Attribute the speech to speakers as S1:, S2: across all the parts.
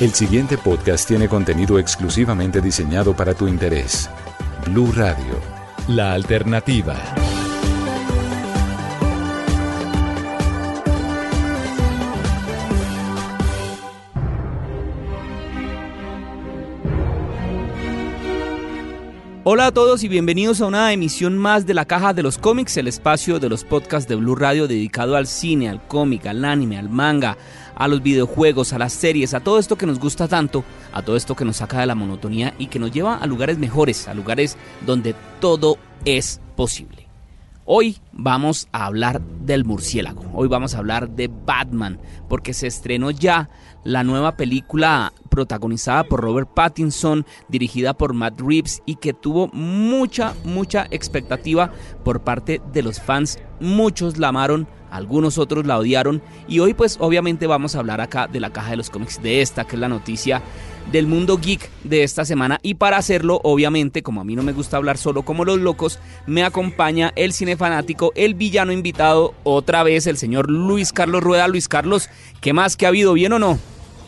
S1: El siguiente podcast tiene contenido exclusivamente diseñado para tu interés. Blue Radio, la alternativa.
S2: Hola a todos y bienvenidos a una emisión más de la Caja de los Cómics, el espacio de los podcasts de Blue Radio dedicado al cine, al cómic, al anime, al manga, a los videojuegos, a las series, a todo esto que nos gusta tanto, a todo esto que nos saca de la monotonía y que nos lleva a lugares mejores, a lugares donde todo es posible. Hoy vamos a hablar del murciélago, hoy vamos a hablar de Batman, porque se estrenó ya la nueva película protagonizada por Robert Pattinson, dirigida por Matt Reeves y que tuvo mucha, mucha expectativa por parte de los fans. Muchos la amaron, algunos otros la odiaron y hoy pues obviamente vamos a hablar acá de la caja de los cómics de esta, que es la noticia del mundo geek de esta semana. Y para hacerlo obviamente como a mí no me gusta hablar solo como los locos me acompaña el cinefanático el villano invitado otra vez el señor Luis Carlos Rueda. Luis Carlos ¿qué más que ha habido bien o no?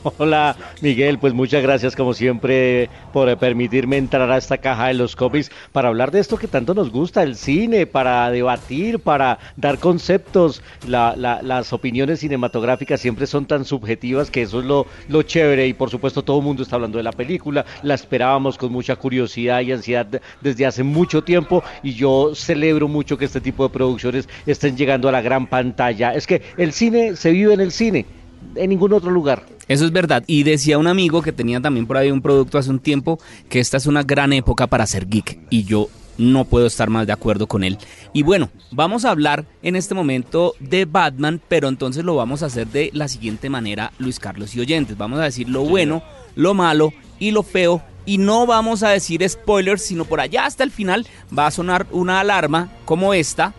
S3: Hola Miguel, pues muchas gracias como siempre por permitirme entrar a esta caja de los cómics para hablar de esto que tanto nos gusta, el cine, para debatir, para dar conceptos. las opiniones cinematográficas siempre son tan subjetivas que eso es lo, lo chévere y por supuesto todo el mundo está hablando de la película, la esperábamos con mucha curiosidad y ansiedad desde hace mucho tiempo y yo celebro mucho que este tipo de producciones estén llegando a la gran pantalla. Es que el cine se vive en el cine en ningún otro lugar.
S2: Eso es verdad. Y decía un amigo que tenía también por ahí un producto hace un tiempo que esta es una gran época para ser geek. Y yo no puedo estar más de acuerdo con él. Y bueno, vamos a hablar en este momento de Batman, pero entonces lo vamos a hacer de la siguiente manera, Luis Carlos y oyentes. Vamos a decir lo bueno, lo malo y lo feo. Y no vamos a decir spoilers, sino por allá hasta el final va a sonar una alarma como esta.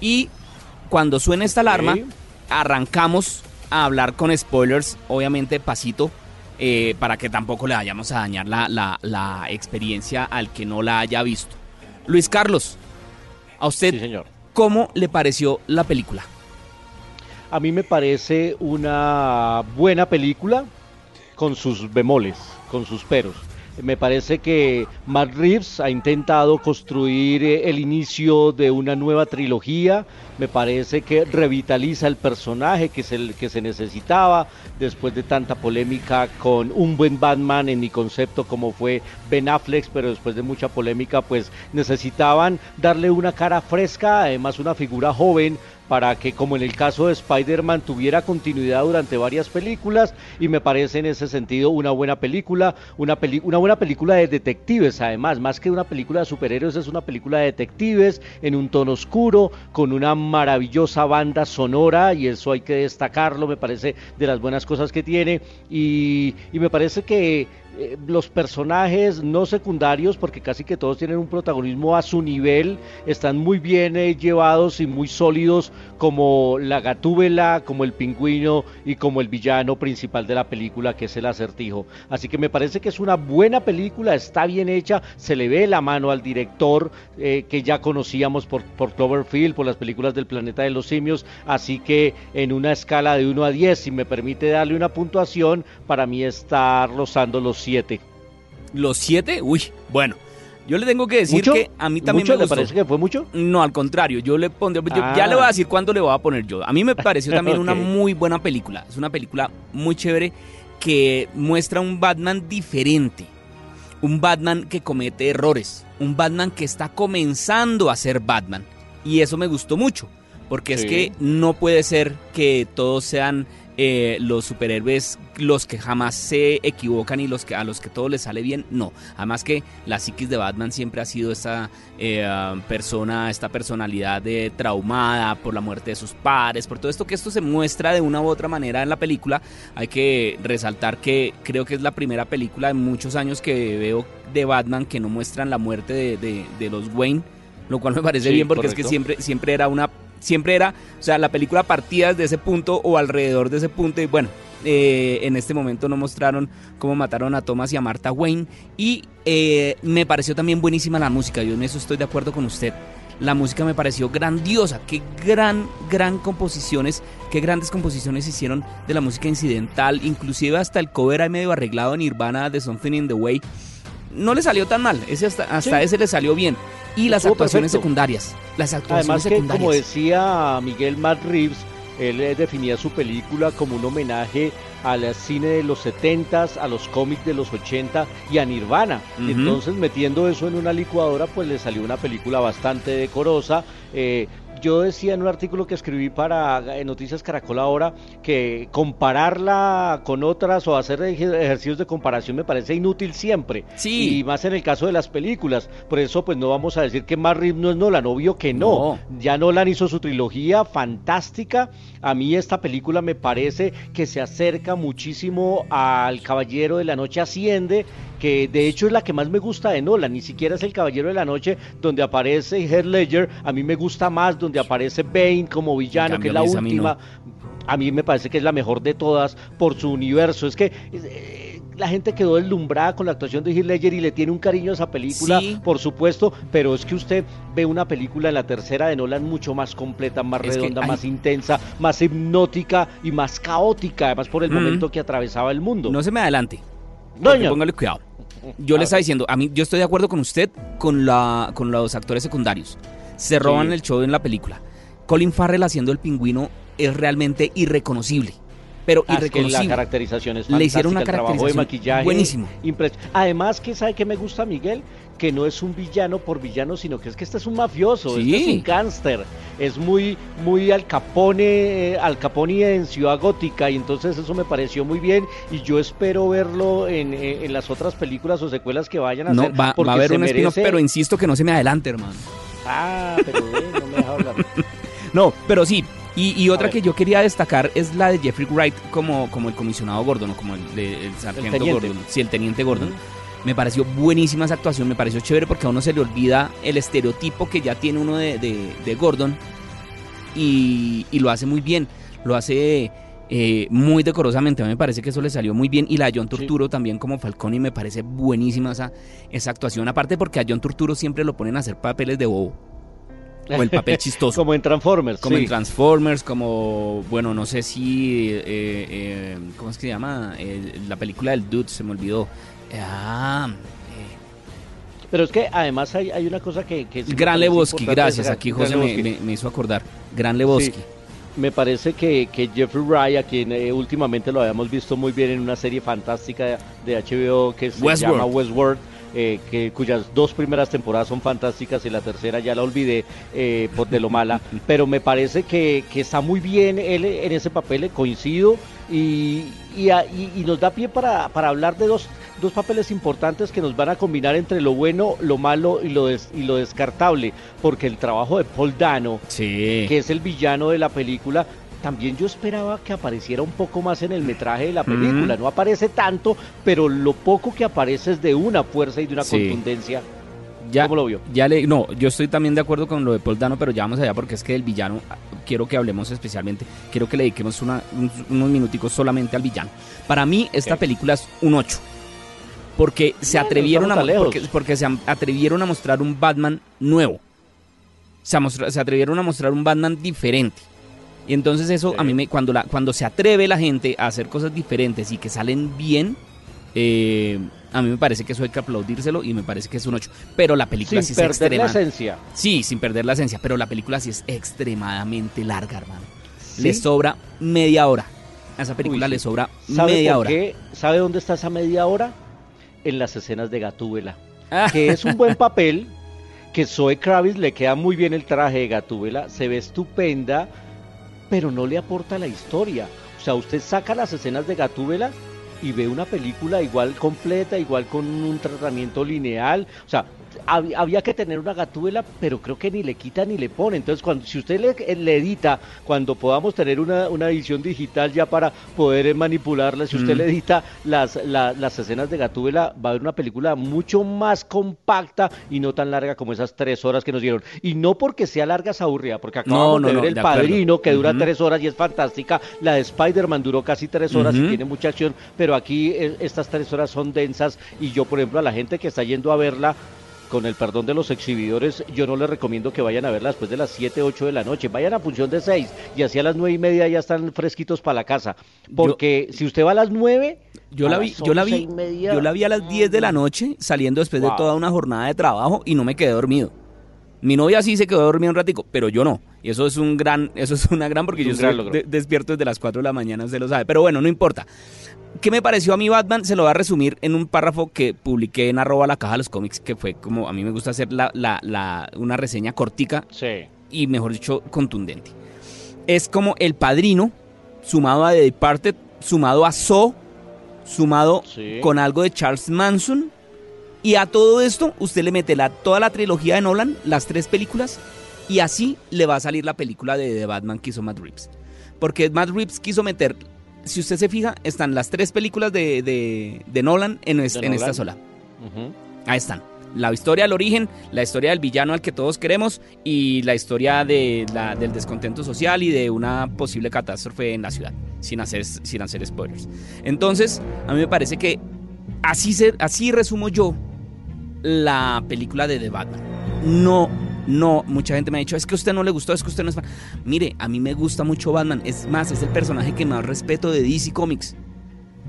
S2: Y cuando suene esta alarma, arrancamos a hablar con spoilers, obviamente pasito, eh, para que tampoco le vayamos a dañar la, experiencia al que no la haya visto. Luis Carlos, a usted, señor. ¿cómo le pareció la película?
S3: A mí me parece una buena película con sus bemoles, con sus peros. Me parece que Matt Reeves ha intentado construir eh, el inicio de una nueva trilogía. Me parece que revitaliza el personaje que se, que se necesitaba después de tanta polémica con un buen Batman en mi concepto como fue Ben Affleck, pero después de mucha polémica pues necesitaban darle una cara fresca, además una figura joven para que como en el caso de Spider-Man tuviera continuidad durante varias películas y me parece en ese sentido una buena película, una, una buena película de detectives además, más que una película de superhéroes es una película de detectives en un tono oscuro, con una maravillosa banda sonora y eso hay que destacarlo, me parece de las buenas cosas que tiene y, y me parece que eh, los personajes no secundarios, porque casi que todos tienen un protagonismo a su nivel, están muy bien eh, llevados y muy sólidos como la gatúbela, como el pingüino y como el villano principal de la película, que es el acertijo. Así que me parece que es una buena película, está bien hecha, se le ve la mano al director eh, que ya conocíamos por, Cloverfield, por las películas del planeta de los simios, así que en una escala de 1 a 10, si me permite darle una puntuación, para mí está rozando los
S2: ¿Los siete? Uy, bueno. Yo le tengo que decir que a mí también me gustó.
S3: ¿Le parece que fue mucho?
S2: No, al contrario, yo le pondré, ya le voy a ah. decir cuándo le voy a poner yo. A mí me pareció también una muy buena película. Es una película muy chévere que muestra un Batman diferente. Un Batman que comete errores. Un Batman que está comenzando a ser Batman. Y eso me gustó mucho. Porque es que no puede ser que todos sean eh, los superhéroes los que jamás se equivocan y los que a los que todo les sale bien, no. Además que la psiquis de Batman siempre ha sido esta eh, persona, esta personalidad de traumada por la muerte de sus padres, por todo esto que esto se muestra de una u otra manera en la película. Hay que resaltar que creo que es la primera película de muchos años que veo de Batman que no muestran la muerte de, los Wayne, lo cual me parece bien porque es que siempre, siempre era una siempre era, o sea, la película partía desde ese punto o alrededor de ese punto y bueno, eh, en este momento no mostraron cómo mataron a Thomas y a Martha Wayne y eh, me pareció también buenísima la música, yo en eso estoy de acuerdo con usted. La música me pareció grandiosa. Qué gran, gran composiciones, qué grandes composiciones hicieron de la música incidental. Inclusive hasta el cover ahí medio arreglado en Nirvana de Something in the Way. No le salió tan mal, ese hasta, hasta ese le salió bien. Y las actuaciones secundarias. Las actuaciones
S3: Además que, como decía Miguel Matt Reeves, él eh, definía su película como un homenaje al cine de los 70s, a los cómics de los 80 y a Nirvana. Entonces, metiendo eso en una licuadora, pues le salió una película bastante decorosa. Eh, yo decía en un artículo que escribí para eh, Noticias Caracol ahora que compararla con otras o hacer ejercicios de comparación me parece inútil siempre.
S2: Sí.
S3: Y más en el caso de las películas. Por eso, pues no vamos a decir que más no es Nolan, obvio que no. no. Ya Nolan hizo su trilogía fantástica. A mí esta película me parece que se acerca muchísimo al Caballero de la Noche Asciende que de hecho es la que más me gusta de Nolan, ni siquiera es El Caballero de la Noche donde aparece Heath Ledger, a mí me gusta más donde aparece Bane como villano, que es la última. A mí, me parece que es la mejor de todas por su universo. Es que eh, la gente quedó deslumbrada con la actuación de Heath Ledger y le tiene un cariño a esa película, por supuesto, pero es que usted ve una película en la tercera de Nolan mucho más completa, más redonda, más intensa, más hipnótica y más caótica, además por el momento que atravesaba el mundo.
S2: No se me adelante. Póngale cuidado. Yo le estaba diciendo, a mí yo estoy de acuerdo con usted con la con los actores secundarios. Se roban el show en la película. Colin Farrell haciendo el pingüino es realmente irreconocible. Pero ah, irreconocible.
S3: la caracterización es
S2: Le hicieron una caracterización de maquillaje buenísimo.
S3: Además, que sabe que me gusta Miguel, que no es un villano por villano, sino que es que este es un mafioso, este es un gángster, es muy, muy al Capone, eh, al Capone en Ciudad Gótica, y entonces eso me pareció muy bien, y yo espero verlo en, en, las otras películas o secuelas que vayan a
S2: no,
S3: hacer.
S2: Va, va a haber un merece... pero insisto que no se me adelante, hermano.
S3: Ah, pero no me deja hablar.
S2: no, pero sí, y, y, otra que yo quería destacar es la de Jeffrey Wright como, como el comisionado Gordon, o como el, de, el sargento Gordon, sí, el teniente Gordon. Me pareció buenísima esa actuación, me pareció chévere porque a uno se le olvida el estereotipo que ya tiene uno de, de, Gordon y, y, lo hace muy bien, lo hace eh, muy decorosamente, a mí me parece que eso le salió muy bien y la de John Turturro también como Falcone me parece buenísima esa, esa actuación, aparte porque a John Turturro siempre lo ponen a hacer papeles de bobo. O el papel chistoso.
S3: como en Transformers.
S2: Como en Transformers, como, bueno, no sé si, eh, eh, ¿cómo es que se llama? la película del Dude, se me olvidó. Ah,
S3: eh. pero es que además hay, hay una cosa que... que
S2: Gran Lebowski, gracias. Aquí José me, hizo acordar. Gran Lebowski.
S3: me parece que, que Jeffrey Wright, a quien eh, últimamente lo habíamos visto muy bien en una serie fantástica de, HBO que se llama Westworld, eh, que, cuyas dos primeras temporadas son fantásticas y la tercera ya la olvidé por de lo mala, pero me parece que, que, está muy bien él en ese papel, coincido, y, y, y nos da pie para, para hablar de dos dos papeles importantes que nos van a combinar entre lo bueno, lo malo y lo, y lo descartable, porque el trabajo de Paul Dano, que es el villano de la película, también yo esperaba que apareciera un poco más en el metraje de la película. No aparece tanto, pero lo poco que aparece es de una fuerza y de una contundencia.
S2: Ya, ¿Cómo lo vio? Ya le, no, yo estoy también de acuerdo con lo de Paul Dano, pero ya vamos allá porque es que el villano quiero que hablemos especialmente, quiero que le dediquemos una, unos minuticos solamente al villano. Para mí esta película es un 8 porque se atrevieron a porque, se atrevieron a mostrar un Batman nuevo. Se, se, atrevieron a mostrar un Batman diferente. Y entonces eso a mí me cuando la cuando se atreve la gente a hacer cosas diferentes y que salen bien eh, a mí me parece que eso hay que aplaudírselo y me parece que es un 8. Pero la película
S3: sí
S2: es
S3: extremadamente... Sin perder la esencia.
S2: Sí, sin perder la esencia. Pero la película sí es extremadamente larga, hermano. Le sobra media hora. A esa película le sobra media hora.
S3: ¿Sabe dónde está esa media hora? en las escenas de Gatúbela, ah. que es un buen papel, que Zoe Kravitz le queda muy bien el traje de Gatúbela, se ve estupenda, pero no le aporta la historia. O sea, usted saca las escenas de Gatúbela y ve una película igual completa, igual con un tratamiento lineal. O sea, había que tener una gatúbela, pero creo que ni le quita ni le pone. Entonces, cuando, si usted le, edita, cuando podamos tener una, edición digital ya para poder manipularla, si usted le edita las, las escenas de gatúbela, va a haber una película mucho más compacta y no tan larga como esas tres horas que nos dieron. Y no porque sea larga, se aburrida, porque acabamos de ver El Padrino, que dura tres horas y es fantástica. La de Spider-Man duró casi tres horas y tiene mucha acción, pero aquí eh, estas tres horas son densas y yo, por ejemplo, a la gente que está yendo a verla, con el perdón de los exhibidores, yo no les recomiendo que vayan a verla después de las 7, 8 de la noche. Vayan a función de 6 y así a las 9 y media ya están fresquitos para la casa. Porque si usted va a las 9...
S2: Yo la vi, yo la vi, yo la vi a las 10 de la noche saliendo después de toda una jornada de trabajo y no me quedé dormido. Mi novia sí se quedó dormida un ratico, pero yo no. Y eso es un gran, eso es una gran porque yo estoy despierto desde las 4 de la mañana, usted lo sabe. Pero bueno, no importa. ¿Qué me pareció a mí Batman? Se lo voy a resumir en un párrafo que publiqué en arroba la caja de los cómics, que fue como a mí me gusta hacer la, la, una reseña cortica y mejor dicho contundente. Es como El Padrino, sumado a The Departed, sumado a So, sumado con algo de Charles Manson. Y a todo esto usted le mete la, toda la trilogía de Nolan, las tres películas, y así le va a salir la película de The Batman que hizo Matt Reeves. Porque Matt Reeves quiso meter si usted se fija, están las tres películas de, Nolan en, esta sola. Ahí están. La historia del origen, la historia del villano al que todos queremos y la historia de del descontento social y de una posible catástrofe en la ciudad, sin hacer, sin hacer spoilers. Entonces, a mí me parece que así, se, así resumo yo la película de The Batman. No no, mucha gente me ha dicho, es que a usted no le gustó, es que usted no es fan. Mire, a mí me gusta mucho Batman. Es más, es el personaje que más respeto de DC Comics.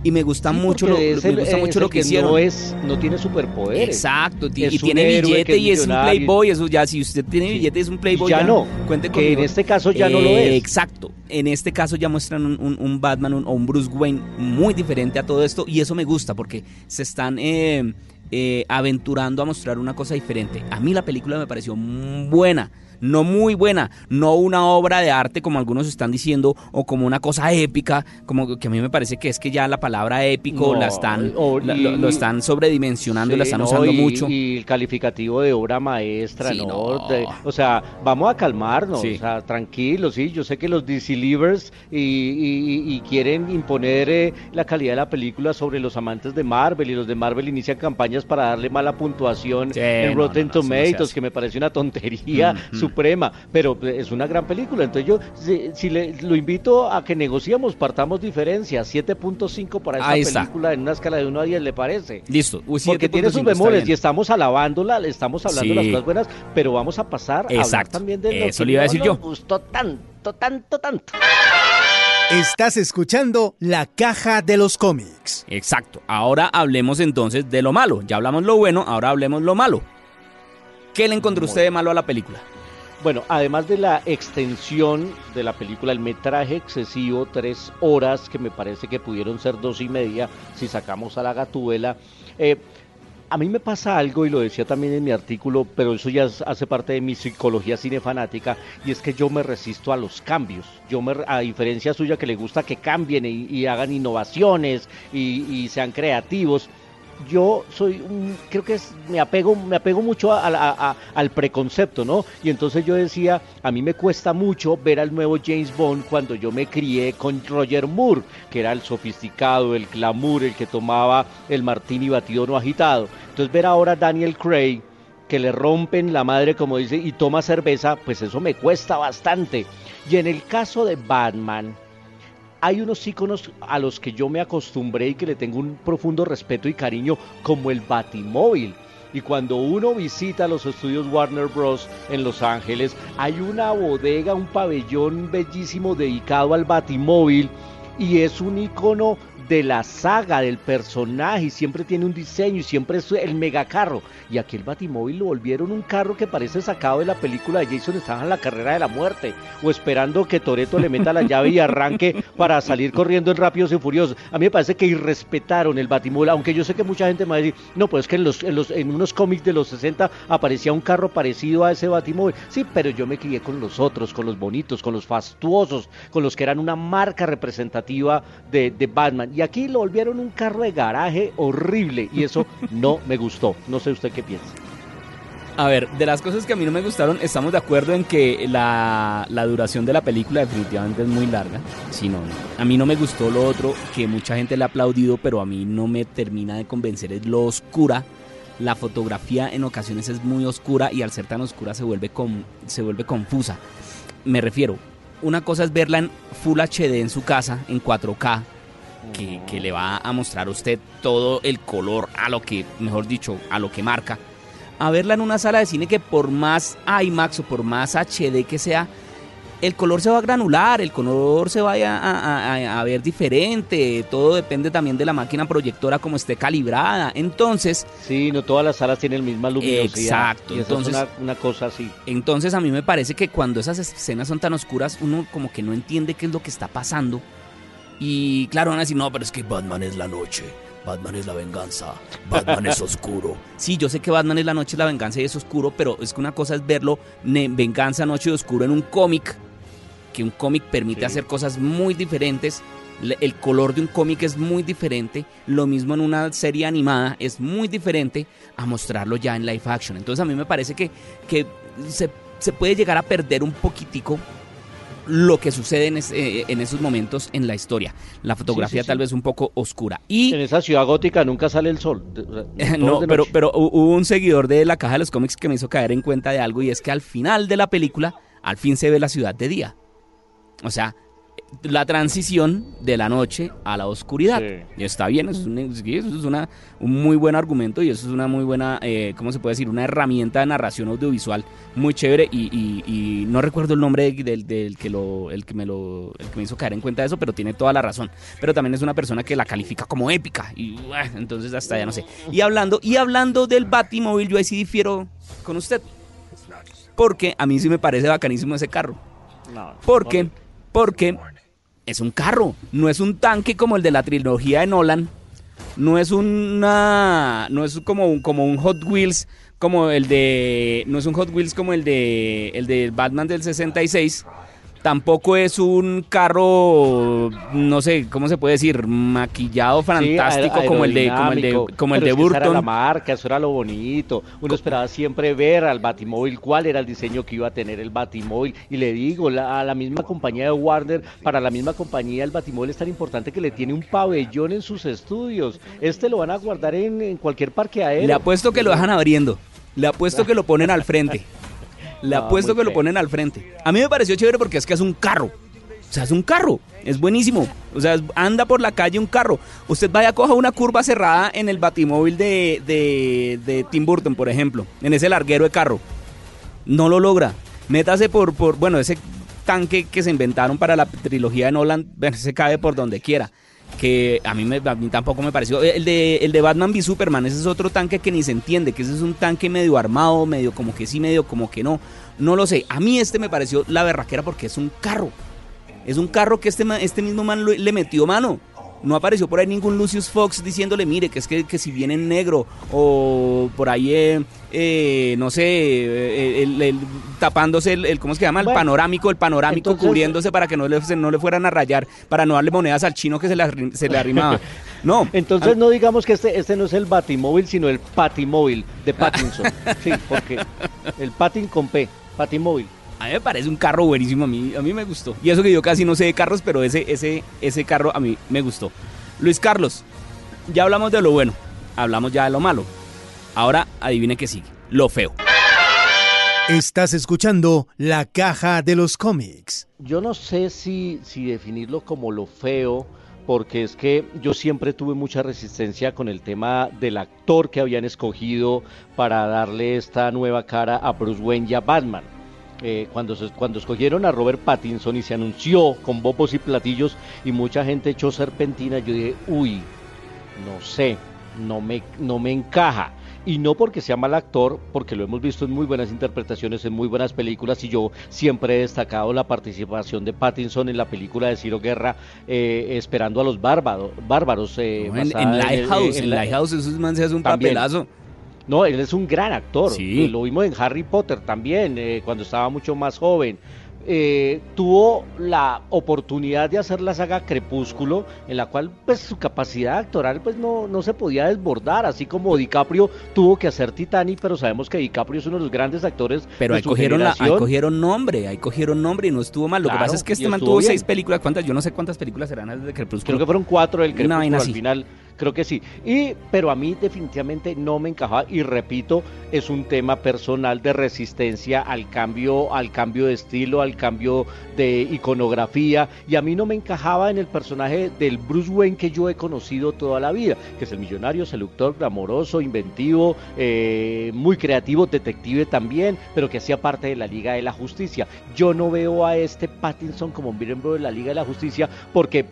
S2: Y me gusta mucho lo, me gusta mucho lo que, hicieron.
S3: No, es, no tiene superpoderes.
S2: Exacto, y tiene billete y es un playboy. Eso ya, si usted tiene billete es un playboy.
S3: Ya, no. Cuente que en este caso ya no lo es.
S2: Exacto. En este caso ya muestran un, Batman o un Bruce Wayne muy diferente a todo esto. Y eso me gusta porque se están. Eh, eh, aventurando a mostrar una cosa diferente. A mí la película me pareció buena no muy buena, no una obra de arte como algunos están diciendo o como una cosa épica, como que a mí me parece que es que ya la palabra épico la están lo, están sobredimensionando, la están usando mucho.
S3: Y el calificativo de obra maestra, ¿no? o sea, vamos a calmarnos, o sea, tranquilos, sí, yo sé que los Deceivers y, y, quieren imponer eh, la calidad de la película sobre los amantes de Marvel y los de Marvel inician campañas para darle mala puntuación en Rotten Tomatoes, que me parece una tontería suprema, pero es una gran película. Entonces yo, si, le, lo invito a que negociemos, partamos diferencias, 7.5 para esta película en una escala de 1 a 10, ¿le parece?
S2: Listo.
S3: Porque tiene sus bemoles y estamos alabándola, le estamos hablando de las cosas buenas, pero vamos a pasar a hablar también de lo
S2: Eso le iba a decir yo.
S3: gustó tanto, tanto, tanto.
S4: Estás escuchando La Caja de los Cómics.
S2: Exacto. Ahora hablemos entonces de lo malo. Ya hablamos lo bueno, ahora hablemos lo malo. ¿Qué le encontró usted de malo a la película?
S3: Bueno, además de la extensión de la película, el metraje excesivo, tres horas, que me parece que pudieron ser dos y media si sacamos a la gatuela. Eh, a mí me pasa algo, y lo decía también en mi artículo, pero eso ya hace parte de mi psicología cinefanática, y es que yo me resisto a los cambios. Yo, me, a diferencia suya, que le gusta que cambien y, hagan innovaciones y sean creativos, yo soy un, creo que es, me apego, me apego mucho al preconcepto, ¿no? Y entonces yo decía, a mí me cuesta mucho ver al nuevo James Bond cuando yo me crié con Roger Moore, que era el sofisticado, el glamour, el que tomaba el martini batido no agitado. Entonces ver ahora a Daniel Craig que le rompen la madre, como dice, y toma cerveza, pues eso me cuesta bastante. Y en el caso de Batman, hay unos iconos a los que yo me acostumbré y que le tengo un profundo respeto y cariño, como el Batimóvil. Y cuando uno visita los estudios Warner Bros. en Los Ángeles, hay una bodega, un pabellón bellísimo dedicado al Batimóvil y es un icono de la saga, del personaje, y siempre tiene un diseño y siempre es el megacarro. Y aquí el Batimóvil lo volvieron un carro que parece sacado de la película de Jason estaba en la carrera de la muerte, o esperando que Toreto le meta la llave y arranque para salir corriendo en Rápidos y Furiosos. A mí me parece que irrespetaron el Batimóvil, aunque yo sé que mucha gente me va a decir, no, pues es que en, los, en, los, en unos cómics de los 60 aparecía un carro parecido a ese Batimóvil. Sí, pero yo me crié con los otros, con los bonitos, con los fastuosos, con los que eran una marca representativa de, de Batman. Y aquí lo volvieron un carro de garaje horrible y eso no me gustó. No sé usted qué piensa.
S2: A ver, de las cosas que a mí no me gustaron, estamos de acuerdo en que la, duración de la película definitivamente es muy larga. Sí, no, A mí no me gustó lo otro, que mucha gente le ha aplaudido, pero a mí no me termina de convencer, es lo oscura. La fotografía en ocasiones es muy oscura y al ser tan oscura se vuelve, con, se vuelve confusa. Me refiero, una cosa es verla en Full HD en su casa, en 4K, que, le va a mostrar a usted todo el color a lo que, mejor dicho, a lo que marca. a verla en una sala de cine que por más IMAX o por más HD que sea, el color se va a granular, el color se va a, ver diferente, todo depende también de la máquina proyectora como esté calibrada. Entonces...
S3: Sí, no todas las salas tienen la misma luminosidad.
S2: Exacto. entonces, es
S3: una, cosa así.
S2: Entonces a mí me parece que cuando esas escenas son tan oscuras, uno como que no entiende qué es lo que está pasando. Y claro, van a decir, no, pero es que Batman es la noche. Batman es la venganza, Batman es oscuro. Sí, yo sé que Batman es la noche, es la venganza y es oscuro, pero es que una cosa es verlo venganza, noche y oscuro en un cómic que un cómic permite hacer cosas muy diferentes. El color de un cómic es muy diferente. Lo mismo en una serie animada es muy diferente a mostrarlo ya en live action. Entonces a mí me parece que, que se, puede llegar a perder un poquitico lo que sucede en, eh, en, esos momentos en la historia. La fotografía tal vez un poco oscura. Y
S3: en esa ciudad gótica nunca sale el sol.
S2: no, pero, pero hubo un seguidor de la caja de los cómics que me hizo caer en cuenta de algo y es que al final de la película, al fin se ve la ciudad de día. O sea, la transición de la noche a la oscuridad. Y está bien, eso es, un, eso es una, un muy buen argumento y eso es una muy buena, eh, ¿cómo se puede decir? Una herramienta de narración audiovisual muy chévere y, no recuerdo el nombre del, que lo, el que me lo, el que me hizo caer en cuenta de eso, pero tiene toda la razón. Pero también es una persona que la califica como épica y entonces hasta ya no sé. Y hablando, y hablando del Batimóvil, yo ahí sí difiero con usted. Porque a mí sí me parece bacanísimo ese carro. No, porque porque es un carro, no es un tanque como el de la trilogía de Nolan, no es una no es como un como un Hot Wheels como el de no es un Hot Wheels como el de el de Batman del 66 tampoco es un carro, no sé, ¿cómo se puede decir? Maquillado fantástico como el de como el de como el de Burton.
S3: Era la marca, eso era lo bonito. Uno esperaba siempre ver al Batimóvil cuál era el diseño que iba a tener el Batimóvil y le digo, a la misma compañía de Warner, para la misma compañía el Batimóvil es tan importante que le tiene un pabellón en sus estudios. Este lo van a guardar en, cualquier parque aéreo.
S2: Le apuesto que lo dejan abriendo. Le apuesto que lo ponen al frente. Le apuesto que lo ponen al frente. A mí me pareció chévere porque es que es un carro. O sea, es un carro. Es buenísimo. O sea, anda por la calle un carro. Usted vaya, coja una curva cerrada en el batimóvil de, de, Tim Burton, por ejemplo. En ese larguero de carro. No lo logra. Métase por, por bueno, ese tanque que se inventaron para la trilogía de Nolan, se cae por donde quiera que a mí, me, a mí tampoco me pareció. El de, el de Batman v Superman, ese es otro tanque que ni se entiende, que ese es un tanque medio armado, medio como que sí, medio como que no. No lo sé. A mí este me pareció la berraquera porque es un carro. Es un carro que este, este mismo man le metió mano no apareció por ahí ningún Lucius Fox diciéndole, mire, que es que, que si viene en negro, o por ahí, eh, eh, no sé, eh, el, tapándose el, ¿cómo se llama? El panorámico, el panorámico cubriéndose para que no le, no le fueran a rayar, para no darle monedas al chino que se le, se le arrimaba. No.
S3: Entonces no digamos que este, este no es el Batimóvil, sino el Patimóvil de Pattinson. sí, porque el Patin con P, Patimóvil.
S2: A mí me parece un carro buenísimo, a mí, a mí me gustó. Y eso que yo casi no sé de carros, pero ese, ese, ese carro a mí me gustó. Luis Carlos, ya hablamos de lo bueno, hablamos ya de lo malo. Ahora adivine qué sigue, lo feo.
S4: Estás escuchando La Caja de los Cómics.
S3: Yo no sé si, si definirlo como lo feo, porque es que yo siempre tuve mucha resistencia con el tema del actor que habían escogido para darle esta nueva cara a Bruce Wayne y a Batman. Eh, cuando, cuando escogieron a Robert Pattinson y se anunció con bobos y platillos y mucha gente echó serpentina, yo dije, uy, no sé, no me, no me encaja. Y no porque sea mal actor, porque lo hemos visto en muy buenas interpretaciones, en muy buenas películas, y yo siempre he destacado la participación de Pattinson en la película de Ciro Guerra, eh, esperando a los bárbaros. bárbaros
S2: eh, en, Lighthouse, en, Lighthouse, esos man se hace un papelazo.
S3: No, él es un gran actor. Sí. Lo vimos en Harry Potter también, eh, cuando estaba mucho más joven. Eh, tuvo la oportunidad de hacer la saga Crepúsculo, en la cual pues su capacidad actoral pues no, no se podía desbordar, así como DiCaprio tuvo que hacer Titanic, pero sabemos que DiCaprio es uno de los grandes actores.
S2: Pero ahí, cogieron la, ahí cogieron nombre, ahí cogieron nombre y no estuvo mal. Lo que pasa es que este man tuvo seis películas, ¿cuántas? Yo no sé cuántas películas serán desde Crepúsculo.
S3: Creo que fueron cuatro del Crepúsculo al final creo que sí. Y, pero a mí definitivamente no me encajaba y repito, es un tema personal de resistencia al cambio, al cambio de estilo, al cambio de iconografía y a mí no me encajaba en el personaje del Bruce Wayne que yo he conocido toda la vida, que es el millonario, seductor, amoroso, inventivo, eh, muy creativo, detective también, pero que hacía parte de la Liga de la Justicia. Yo no veo a este Pattinson como un miembro de la Liga de la Justicia porque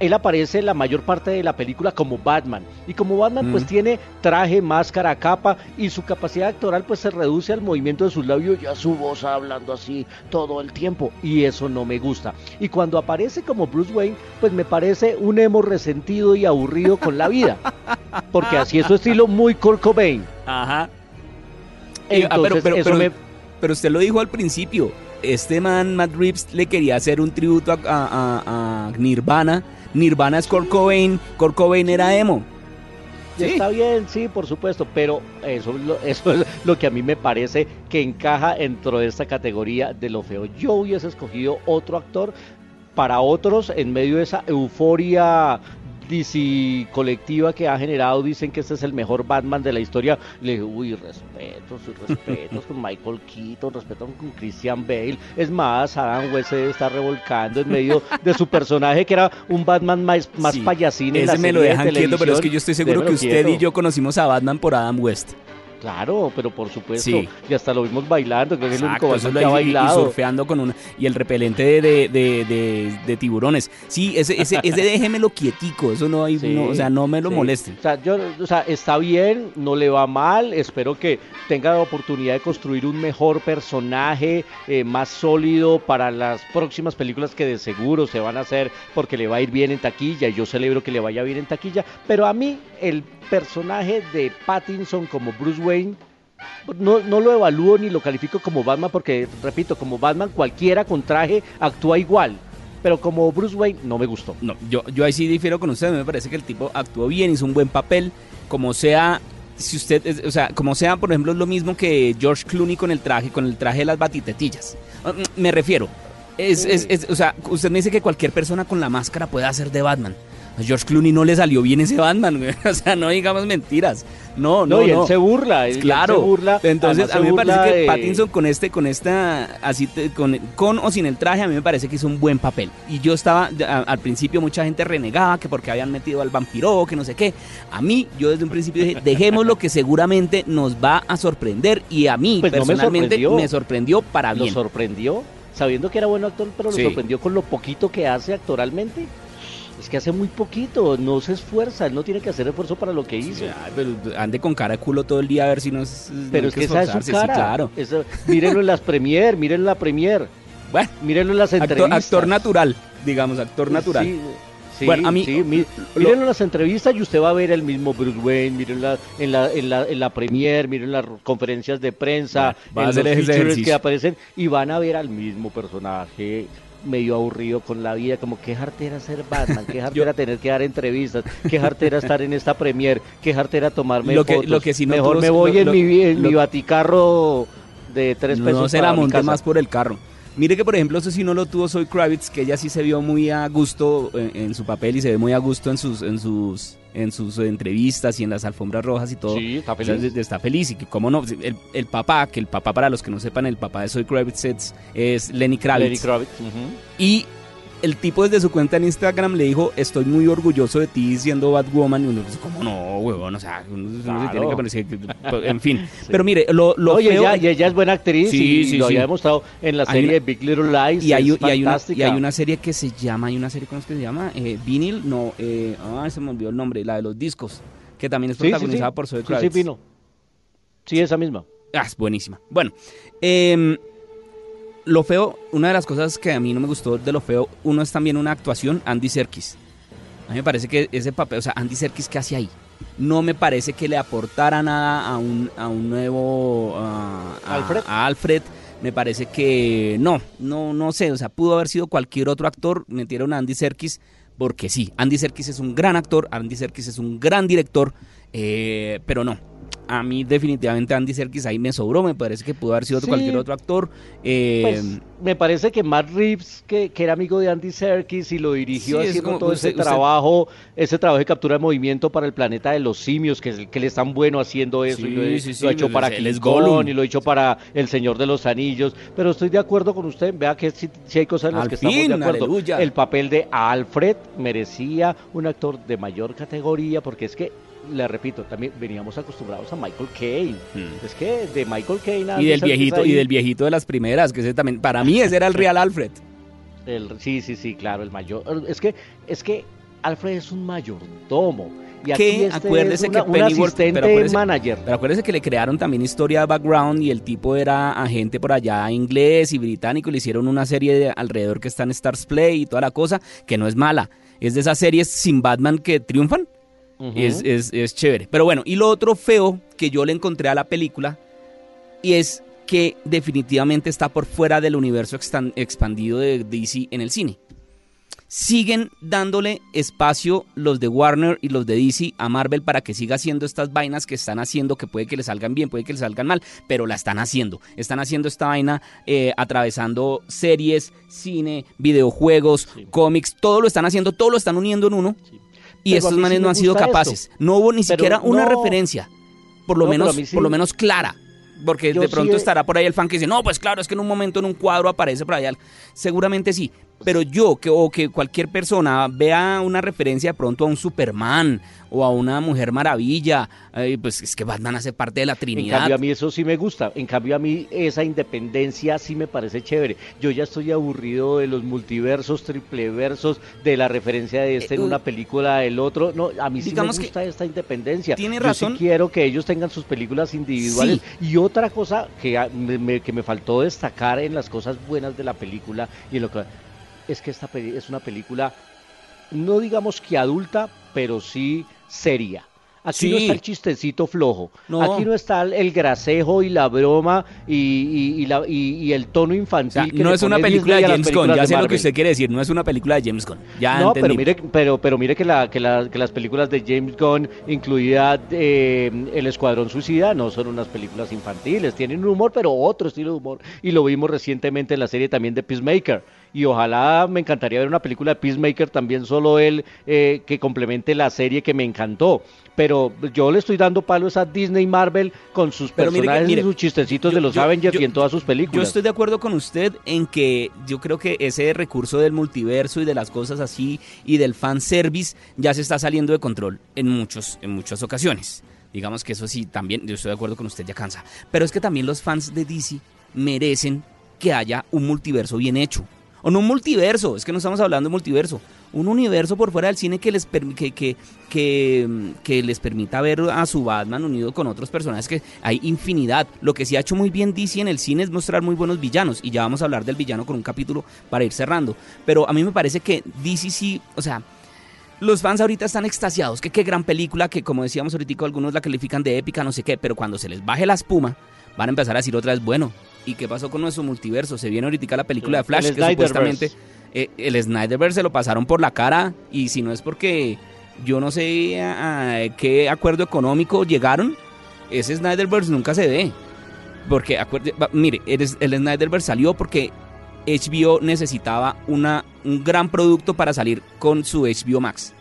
S3: él aparece la mayor parte de la película como Batman. Y como Batman pues mm. tiene traje, máscara, capa y su capacidad actoral pues se reduce al movimiento de sus labios y a su voz hablando así todo el tiempo. Y eso no me gusta. Y cuando aparece como Bruce Wayne pues me parece un emo resentido y aburrido con la vida. Porque así es su estilo muy Kurt Cobain.
S2: Ajá. Ah, pero, pero usted lo dijo al principio este man, Matt Reeves, le quería hacer un tributo a, Nirvana. Nirvana es Kurt Cobain, Kurt Cobain era emo.
S3: Está bien, sí, por supuesto, pero eso, eso es lo que a mí me parece que encaja dentro de esta categoría de lo feo. Yo hubiese escogido otro actor para otros en medio de esa euforia DC colectiva que ha generado, dicen que este es el mejor Batman de la historia. Le digo, uy, respetos, respetos con Michael Keaton, respeto con Christian Bale. Es más, Adam West se está revolcando en medio de su personaje que era un Batman más, más payasín.
S2: Ese me lo dejan quieto, pero es que yo estoy seguro que usted y yo conocimos a Batman por Adam West.
S3: Claro, pero por supuesto. Y hasta lo vimos bailando, que es el único que ha bailado.
S2: Y, surfeando con un. Y el repelente de, de, de, tiburones. Sí, ese, ese, ese déjemelo quietico, eso no hay. o sea, no me lo moleste.
S3: O sea, yo, o sea, está bien, no le va mal. Espero que tenga la oportunidad de construir un mejor personaje, eh, más sólido para las próximas películas que de seguro se van a hacer porque le va a ir bien en taquilla. Yo celebro que le vaya bien en taquilla. Pero a mí, el personaje de Pattinson como Bruce Wayne no, no, lo evalúo ni lo califico como Batman porque, repito, como Batman cualquiera con traje actúa igual. Pero como Bruce Wayne no me gustó.
S2: No, yo, yo ahí sí difiero con usted, me parece que el tipo actuó bien, hizo un buen papel, como sea, si usted, o sea, como sea, por ejemplo, es lo mismo que George Clooney con el traje, con el traje de las batitetillas. Ah, mm, me refiero, es, es, es, o sea, usted me dice que cualquier persona con la máscara puede hacer de Batman. A George Clooney no le salió bien ese Batman, güey. O sea, no digamos mentiras. No, no, no.
S3: Y él se burla.
S2: claro.
S3: Se burla,
S2: Entonces, a mí me parece que Pattinson con este, con esta, así, con, con o sin el traje, a mí me parece que hizo un buen papel. Y yo estaba, al principio mucha gente renegaba que porque habían metido al vampiro, que no sé qué. A mí, yo desde un principio dije, dejémoslo que seguramente nos va a sorprender. Y a mí, pues personalmente, me sorprendió. para bien.
S3: ¿Lo sorprendió? Sabiendo que era buen actor, pero lo sorprendió con lo poquito que hace actoralmente. Es que hace muy poquito, no se esfuerza, él no tiene que hacer esfuerzo para lo que hizo.
S2: pero ande con cara de culo todo el día a ver si no es.
S3: Pero es que esa es su cara. claro. mírenlo en las premier, mírenlo en la premier. Bueno, mírenlo en las entrevistas.
S2: Actor, natural, digamos, actor natural.
S3: Sí, sí, bueno, a mí, sí, mírenlo en las entrevistas y usted va a ver el mismo Bruce Wayne, mírenlo en la, en la, en la premier, miren las conferencias de prensa, en los features que aparecen y van a ver al mismo personaje medio aburrido con la vida, como qué jartera ser Batman, qué jartera tener que dar entrevistas, qué jartera estar en esta premier, qué jartera tomarme lo que, Lo que si Mejor me voy en, mi, en mi baticarro de tres pesos.
S2: No se la monte más por el carro. Mire que, por ejemplo, eso sí no lo tuvo Soy Kravitz, que ella sí se vio muy a gusto en, su papel y se ve muy a gusto en sus, en sus, en sus entrevistas y en las alfombras rojas y todo.
S3: Sí, está feliz.
S2: está feliz y que, cómo no, el, papá, que el papá, para los que no sepan, el papá de Soy Kravitz es, Lenny Kravitz.
S3: Lenny Kravitz.
S2: Y el tipo desde su cuenta en Instagram le dijo, estoy muy orgulloso de ti siendo Batwoman. Y uno dice, ¿cómo no, huevón? O sea, uno, se tiene que ponerse, en fin. Pero mire, lo, lo
S3: Oye, ella, y ella es buena actriz sí, y sí, lo había demostrado en la serie Big Little Lies.
S2: Y hay, y hay, una, y hay una serie que se llama, hay una serie, ¿cómo es que se llama? Eh, Vinyl, no, eh, ah, se me olvidó el nombre, la de los discos, que también es protagonizada por Zoe Kravitz.
S3: Sí, sí, vino. Sí, esa misma.
S2: Ah, es buenísima. Bueno, eh lo feo, una de las cosas que a mí no me gustó de lo feo, uno es también una actuación, Andy Serkis. A mí me parece que ese papel, o sea, Andy Serkis, ¿qué hace ahí? No me parece que le aportara nada a un, a un nuevo
S3: Alfred.
S2: A Alfred. Me parece que no, no, no sé, o sea, pudo haber sido cualquier otro actor, metieron a Andy Serkis porque sí, Andy Serkis es un gran actor, Andy Serkis es un gran director, Eh, pero no, a mí definitivamente Andy Serkis ahí me sobró, me parece que pudo haber sido cualquier otro actor. Eh,
S3: pues, me parece que Matt Reeves, que, era amigo de Andy Serkis y lo dirigió haciendo todo ese trabajo, ese trabajo de captura de movimiento para el planeta de los simios, que, es, que le es tan bueno haciendo eso, y lo, ha hecho para King y lo ha hecho para El Señor de los Anillos, pero estoy de acuerdo con usted, vea que si, hay cosas en las que estamos de acuerdo. El papel de Alfred merecía un actor de mayor categoría, porque es que le repito, también veníamos acostumbrados a Michael Caine. Hmm. Es que de Michael Caine
S2: y del viejito y del viejito de las primeras, que ese también para mí ese era el real Alfred.
S3: El, sí, sí, sí, claro, el mayor. Es que es que Alfred es un mayordomo. Y aquí este acuérdese que Pennyworth, pero manager.
S2: Pero acuérdese que le crearon también historia de background y el tipo era agente por allá inglés y británico. Le hicieron una serie de alrededor que está en Stars Play y toda la cosa, que no es mala. Es de esas series sin Batman que triunfan es, chévere. Pero bueno, y lo otro feo que yo le encontré a la película y es que definitivamente está por fuera del universo expandido de DC en el cine. Siguen dándole espacio los de Warner y los de DC a Marvel para que siga haciendo estas vainas que están haciendo, que puede que le salgan bien, puede que le salgan mal, pero la están haciendo. Están haciendo esta vaina eh, atravesando series, cine, videojuegos, cómics, todo lo están haciendo, todo lo están uniendo en uno. Y estos manes no han sido capaces. No hubo ni siquiera una referencia, por lo menos, por lo menos clara. Porque de pronto estará por ahí el fan que dice, no, pues claro, es que en un momento en un cuadro aparece por allá. Seguramente sí, pero yo que, o que cualquier persona vea una referencia de pronto a un Superman o a una Mujer Maravilla, pues es que Batman hace parte de la Trinidad.
S3: En cambio a mí eso sí me gusta, en cambio a mí esa independencia sí me parece chévere. Yo ya estoy aburrido de los multiversos, tripleversos, de la referencia de este en eh, una película del otro. No, a mí sí me gusta esta independencia.
S2: Tiene razón.
S3: Yo sí quiero que ellos tengan sus películas individuales. Y otra cosa que me, que me faltó destacar en las cosas buenas de la película y en lo que es que esta es una película, no digamos que adulta, pero sí seria. Aquí no está el chistecito flojo. Aquí no está el grasejo y la broma y, el tono infantil.
S2: no es una película de James Gunn, ya sé lo que usted quiere decir, no es una película de James Gunn. Ya no,
S3: pero mire, pero, pero mire que, la, que, las películas de James Gunn, incluida eh, El Escuadrón Suicida, no son unas películas infantiles, tienen un humor, pero otro estilo de humor. Y lo vimos recientemente en la serie también de Peacemaker y ojalá me encantaría ver una película de Peacemaker, también solo él, eh, que complemente la serie que me encantó. Pero yo le estoy dando palos a Disney Marvel con sus personajes y sus chistecitos de los Avengers y en todas sus películas.
S2: Yo estoy de acuerdo con usted en que yo creo que ese recurso del multiverso y de las cosas así y del fanservice ya se está saliendo de control en, muchos, en muchas ocasiones. Digamos que eso sí, también, yo estoy de acuerdo con usted, ya cansa. Pero es que también los fans de DC merecen que haya un multiverso bien hecho. O no un multiverso, es que no estamos hablando de multiverso. Un universo por fuera del cine que les, que, que, que, les permita ver a su Batman unido con otros personajes que hay infinidad. Lo que sí ha hecho muy bien DC en el cine es mostrar muy buenos villanos. Y ya vamos a hablar del villano con un capítulo para ir cerrando. Pero a mí me parece que DC sí, o sea, los fans ahorita están extasiados, que qué gran película, que como decíamos ahorita algunos la califican de épica, no sé qué, pero cuando se les baje la espuma, van a empezar a decir otra vez, bueno, ¿Y qué pasó con nuestro multiverso? Se viene ahorita la película de Flash, que supuestamente eh, el Snyderverse se lo pasaron por la cara. Y si no es porque yo no sé a, qué acuerdo económico llegaron, ese Snyderverse nunca se ve. Porque, mire, el, el Snyderverse salió porque HBO necesitaba una, un gran producto para salir con su HBO Max.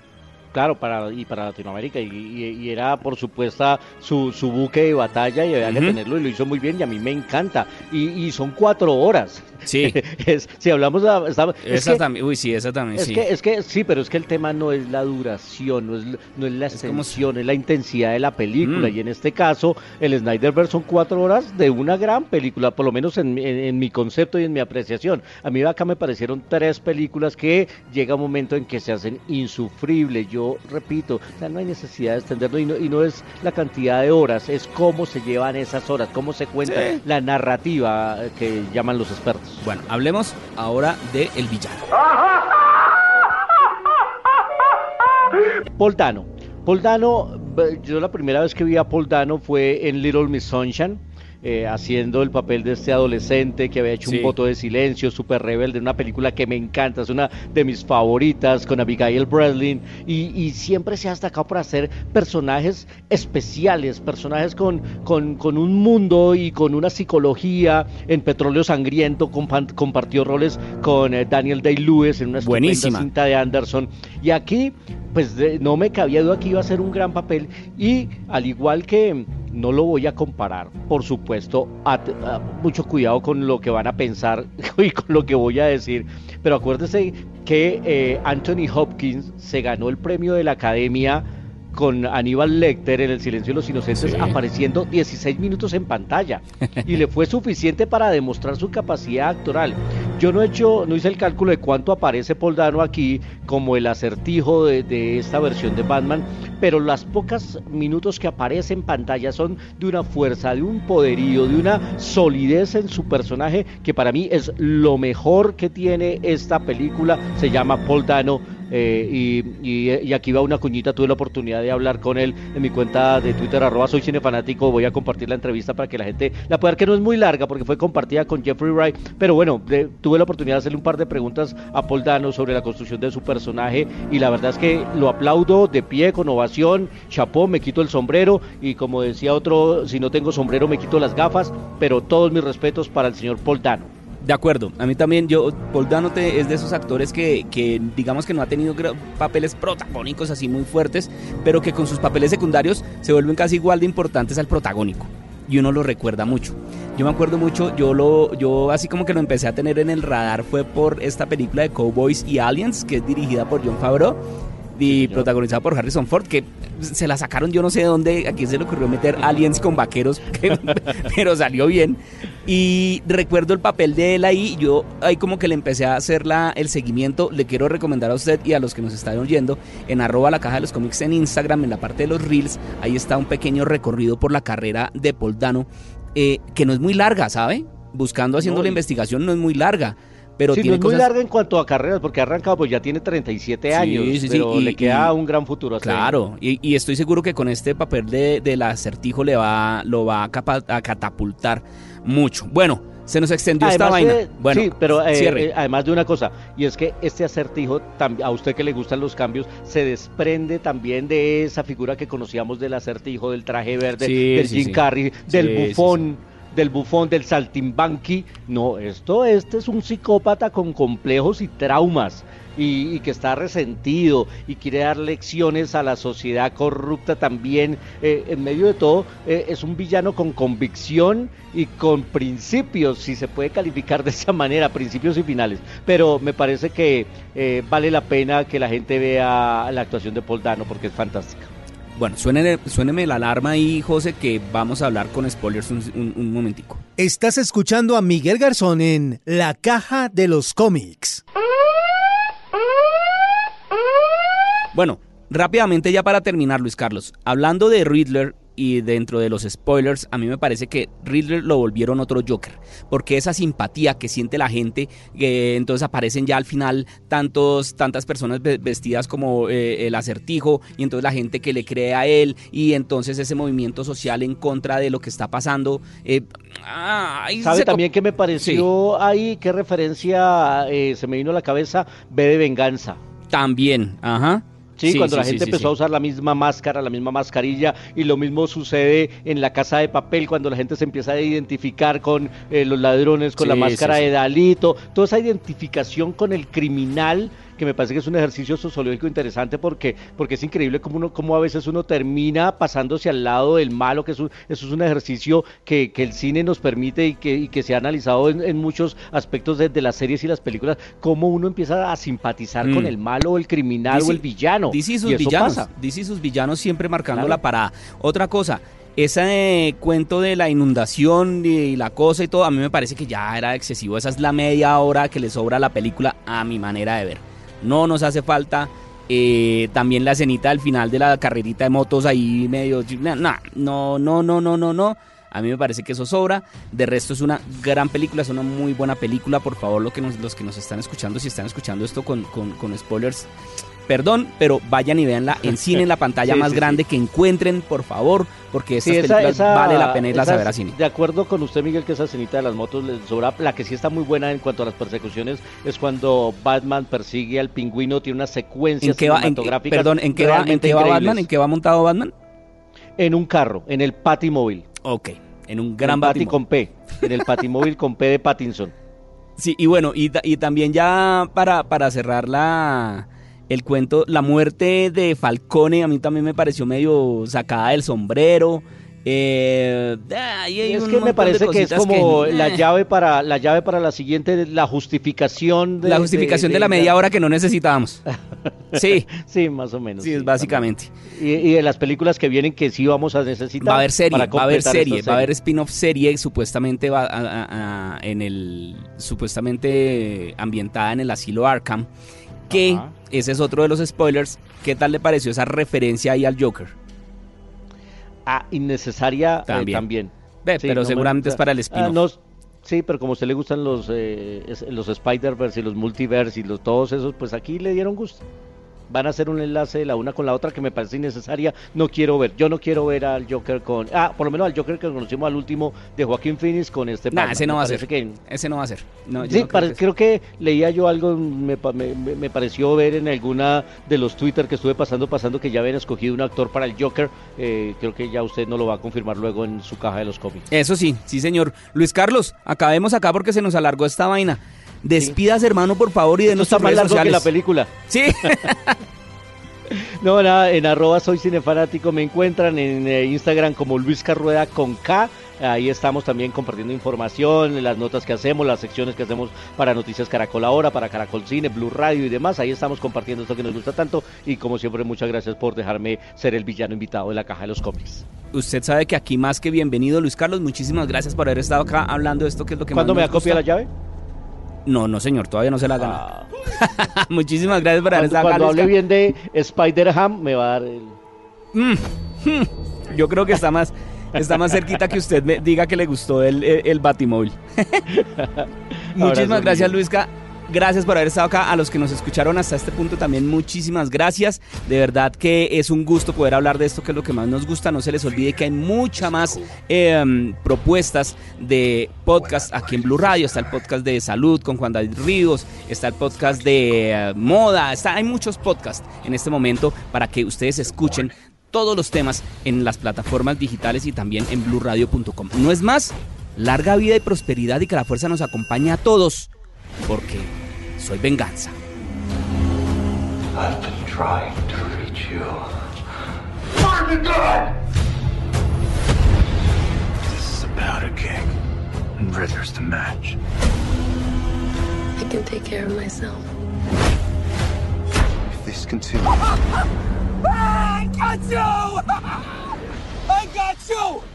S3: Claro, para, y para Latinoamérica, y, era por supuesto su, su, buque de batalla y había que tenerlo y lo hizo muy bien y a mí me encanta. Y, y son cuatro horas.
S2: Sí.
S3: si hablamos de,
S2: esa también, uy, sí, esa también,
S3: es
S2: sí.
S3: Que, es que, sí, pero es que el tema no es la duración, no es, no es la extensión, es, la intensidad de la película. Mm. Y en este caso, el Snyderverse son cuatro horas de una gran película, por lo menos en, en, mi concepto y en mi apreciación. A mí acá me parecieron tres películas que llega un momento en que se hacen insufribles. Yo repito, no hay necesidad de extenderlo y no, y no es la cantidad de horas, es cómo se llevan esas horas, cómo se cuenta la narrativa que llaman los expertos.
S2: Bueno, hablemos ahora de el villano.
S3: Paul Dano. Paul Dano, yo la primera vez que vi a Paul Dano fue en Little Miss Sunshine. Eh, haciendo el papel de este adolescente que había hecho un voto de silencio, súper rebelde, una película que me encanta, es una de mis favoritas con Abigail Breslin y, siempre se ha destacado por hacer personajes especiales, personajes con, con, un mundo y con una psicología. En Petróleo Sangriento compartió roles con eh, Daniel Day-Lewis en una
S2: Buenísima.
S3: cinta de Anderson. Y aquí, pues no me cabía duda que iba a ser un gran papel y al igual que no lo voy a comparar, por supuesto, mucho cuidado con lo que van a pensar y con lo que voy a decir, pero acuérdese que eh, Anthony Hopkins se ganó el premio de la Academia con Aníbal Lecter en El Silencio de los Inocentes apareciendo 16 minutos en pantalla y le fue suficiente para demostrar su capacidad actoral. Yo no he hecho, no hice el cálculo de cuánto aparece Paul Dano aquí como el acertijo de, esta versión de Batman, pero las pocas minutos que aparece en pantalla son de una fuerza, de un poderío, de una solidez en su personaje que para mí es lo mejor que tiene esta película. Se llama Paul Dano eh, y, aquí va una cuñita, tuve la oportunidad de hablar con él en mi cuenta de Twitter, arroba soy cinefanático, voy a compartir la entrevista para que la gente la pueda ver, que no es muy larga porque fue compartida con Jeffrey Wright, pero bueno, tuve la oportunidad de hacerle un par de preguntas a Paul sobre la construcción de su personaje y la verdad es que lo aplaudo de pie, con ovación, chapó, me quito el sombrero y como decía otro, si no tengo sombrero me quito las gafas, pero todos mis respetos para el señor Paul.
S2: De acuerdo, a mí también, yo, Paul Dano es de esos actores que, que, digamos que no ha tenido papeles protagónicos así muy fuertes, pero que con sus papeles secundarios se vuelven casi igual de importantes al protagónico. Y uno lo recuerda mucho. Yo me acuerdo mucho, yo lo, yo así como que lo empecé a tener en el radar fue por esta película de Cowboys y Aliens, que es dirigida por John Favreau y protagonizada por Harrison Ford, que se la sacaron yo no sé de dónde, aquí se le ocurrió meter aliens con vaqueros, pero salió bien. Y recuerdo el papel de él ahí, yo ahí como que le empecé a hacer la, el seguimiento, le quiero recomendar a usted y a los que nos están oyendo, en arroba la caja de los cómics en Instagram, en la parte de los reels, ahí está un pequeño recorrido por la carrera de Poldano, eh, que no es muy larga, ¿sabe? Buscando, haciendo la investigación, no es muy larga pero
S3: sí,
S2: tiene
S3: no es muy larga en cuanto a carreras, porque ha arrancado, pues ya tiene 37 años, pero le queda un gran futuro.
S2: Claro, y, estoy seguro que con este papel de, del acertijo le va, lo va a, catapultar mucho. Bueno, se nos extendió esta vaina. bueno,
S3: sí, pero eh, eh, además de una cosa, y es que este acertijo, a usted que le gustan los cambios, se desprende también de esa figura que conocíamos del acertijo, del traje verde, del Jim Carrey, del bufón del bufón, del saltimbanqui. No, esto este es un psicópata con complejos y traumas. Y, que está resentido y quiere dar lecciones a la sociedad corrupta también. Eh, en medio de todo, eh, es un villano con convicción y con principios, si se puede calificar de esa manera, principios y finales. Pero me parece que eh, vale la pena que la gente vea la actuación de Paul Dano porque es fantástica.
S2: Bueno, suéneme, la alarma ahí, José, que vamos a hablar con spoilers un, un momentico.
S4: Estás escuchando a Miguel Garzón en La Caja de los Cómics.
S2: Bueno, rápidamente ya para terminar, Luis Carlos. Hablando de Riddler, y dentro de los spoilers, a mí me parece que Riddler lo volvieron otro Joker, porque esa simpatía que siente la gente, eh, entonces aparecen ya al final tantos, tantas personas vestidas como eh, el acertijo, y entonces la gente que le cree a él, y entonces ese movimiento social en contra de lo que está pasando. Eh,
S3: ¿Sabe también que me pareció ahí? ¿Qué referencia se me vino a la cabeza? B de venganza.
S2: También, ajá.
S3: Sí, cuando la gente empezó a usar la misma máscara, la misma mascarilla, y lo mismo sucede en la casa de papel cuando la gente se empieza a identificar con eh, los ladrones, con la máscara de Dalito, toda esa identificación con el criminal que me parece que es un ejercicio sociológico interesante porque, porque es increíble cómo, uno, cómo a veces uno termina pasándose al lado del malo, que eso, eso es un ejercicio que, que, el cine nos permite y que, y que se ha analizado en, muchos aspectos de, las series y las películas, cómo uno empieza a simpatizar con mm. el malo o el criminal o el villano.
S2: Dice sus villanos, dice sus villanos siempre marcando la parada. Otra cosa, ese cuento de la inundación y la cosa y todo, a mí me parece que ya era excesivo. Esa es la media hora que le sobra a la película a mi manera de ver no nos hace falta. Eh, también la escenita al final de la carrerita de motos ahí medio... No, no, no, no, no, no, no. A mí me parece que eso sobra. De resto es una gran película, es una muy buena película. Por favor, lo que los que nos están escuchando, si están escuchando esto con, con, spoilers, perdón, pero vayan y veanla en cine, en la pantalla más grande que encuentren, por favor, porque esta película vale la pena irla a ver a cine.
S3: De acuerdo con usted, Miguel, que esa escenita de las motos les sobra. La que sí está muy buena en cuanto a las persecuciones es cuando Batman persigue al pingüino, tiene una secuencia
S2: ¿En cinematográfica. perdón, ¿en qué, va, ¿en qué va Batman? ¿En qué va montado Batman?
S3: En un carro, en el Patimóvil.
S2: Ok, en un gran Pati
S3: con P, en el Patimóvil con P de Pattinson.
S2: Sí, y bueno, y, y también ya para, para cerrar la, el cuento, la muerte de Falcone a mí también me pareció medio sacada del sombrero. Eh,
S3: es que me parece que es como la eh. llave para la llave para la siguiente, la justificación
S2: de, la justificación de, la media hora que no necesitábamos. Sí,
S3: sí, más o menos.
S2: Sí, es básicamente.
S3: Y, de las películas que vienen que sí vamos a necesitar.
S2: Va a haber serie, va a haber serie, va a haber spin-off serie, supuestamente va en el supuestamente ambientada en el asilo Arkham que ese es otro de los spoilers. ¿Qué tal le pareció esa referencia ahí al Joker?
S3: Ah, innecesaria eh, también.
S2: pero seguramente es para el ah, spin-off.
S3: sí, pero como a usted le gustan los, eh, los Spider-Verse y los Multiverse y los, todos esos, pues aquí le dieron gusto van a hacer un enlace de la una con la otra que me parece innecesaria. No quiero ver, yo no quiero ver al Joker con. Ah, por lo menos al Joker que conocimos al último de Joaquín Phoenix con este.
S2: Nah, ese no va a ser. ese no va a ser.
S3: sí, creo, que... leía yo algo, me, me, pareció ver en alguna de los Twitter que estuve pasando, pasando que ya habían escogido un actor para el Joker. Eh, creo que ya usted no lo va a confirmar luego en su caja de los cómics.
S2: Eso sí, sí, señor. Luis Carlos, acabemos acá porque se nos alargó esta vaina. Despidas, hermano, por favor, y de nuestras redes sociales.
S3: la película.
S2: Sí.
S3: no, nada, en arroba soy cinefanático me encuentran en eh, Instagram como Luis Carrueda con K. Ahí estamos también compartiendo información, las notas que hacemos, las secciones que hacemos para Noticias Caracol Ahora, para Caracol Cine, Blue Radio y demás. Ahí estamos compartiendo esto que nos gusta tanto. Y como siempre, muchas gracias por dejarme ser el villano invitado de la caja de los cómics.
S2: Usted sabe que aquí más que bienvenido, Luis Carlos. Muchísimas gracias por haber estado acá hablando de esto que es lo que
S3: ¿Cuándo
S2: me
S3: da copia la llave?
S2: No, no, señor, todavía no se la gana. Ah. Muchísimas gracias por haber estado
S3: Cuando hable bien de Spider-Ham, me va a dar el.
S2: Mm, hmm. Yo creo que está más, está más cerquita que usted me diga que le gustó el, el, Batimóvil. Muchísimas gracias, Luisca. Gracias por haber estado acá. A los que nos escucharon hasta este punto también muchísimas gracias. De verdad que es un gusto poder hablar de esto que es lo que más nos gusta. No se les olvide que hay muchas más em, propuestas de podcast aquí en Blue Radio. Está el podcast de salud con Juan David Ríos. Está el podcast de eh, moda. Está, hay muchos podcasts en este momento para que ustedes escuchen todos los temas en las plataformas digitales y también en bluradio.com. No es más, larga vida y prosperidad y que la fuerza nos acompañe a todos porque soy venganza. I've been trying to reach you. Find the gun! This is about a king, and Ritter's the match. I can take care of myself. If this continues... I got you! I got you!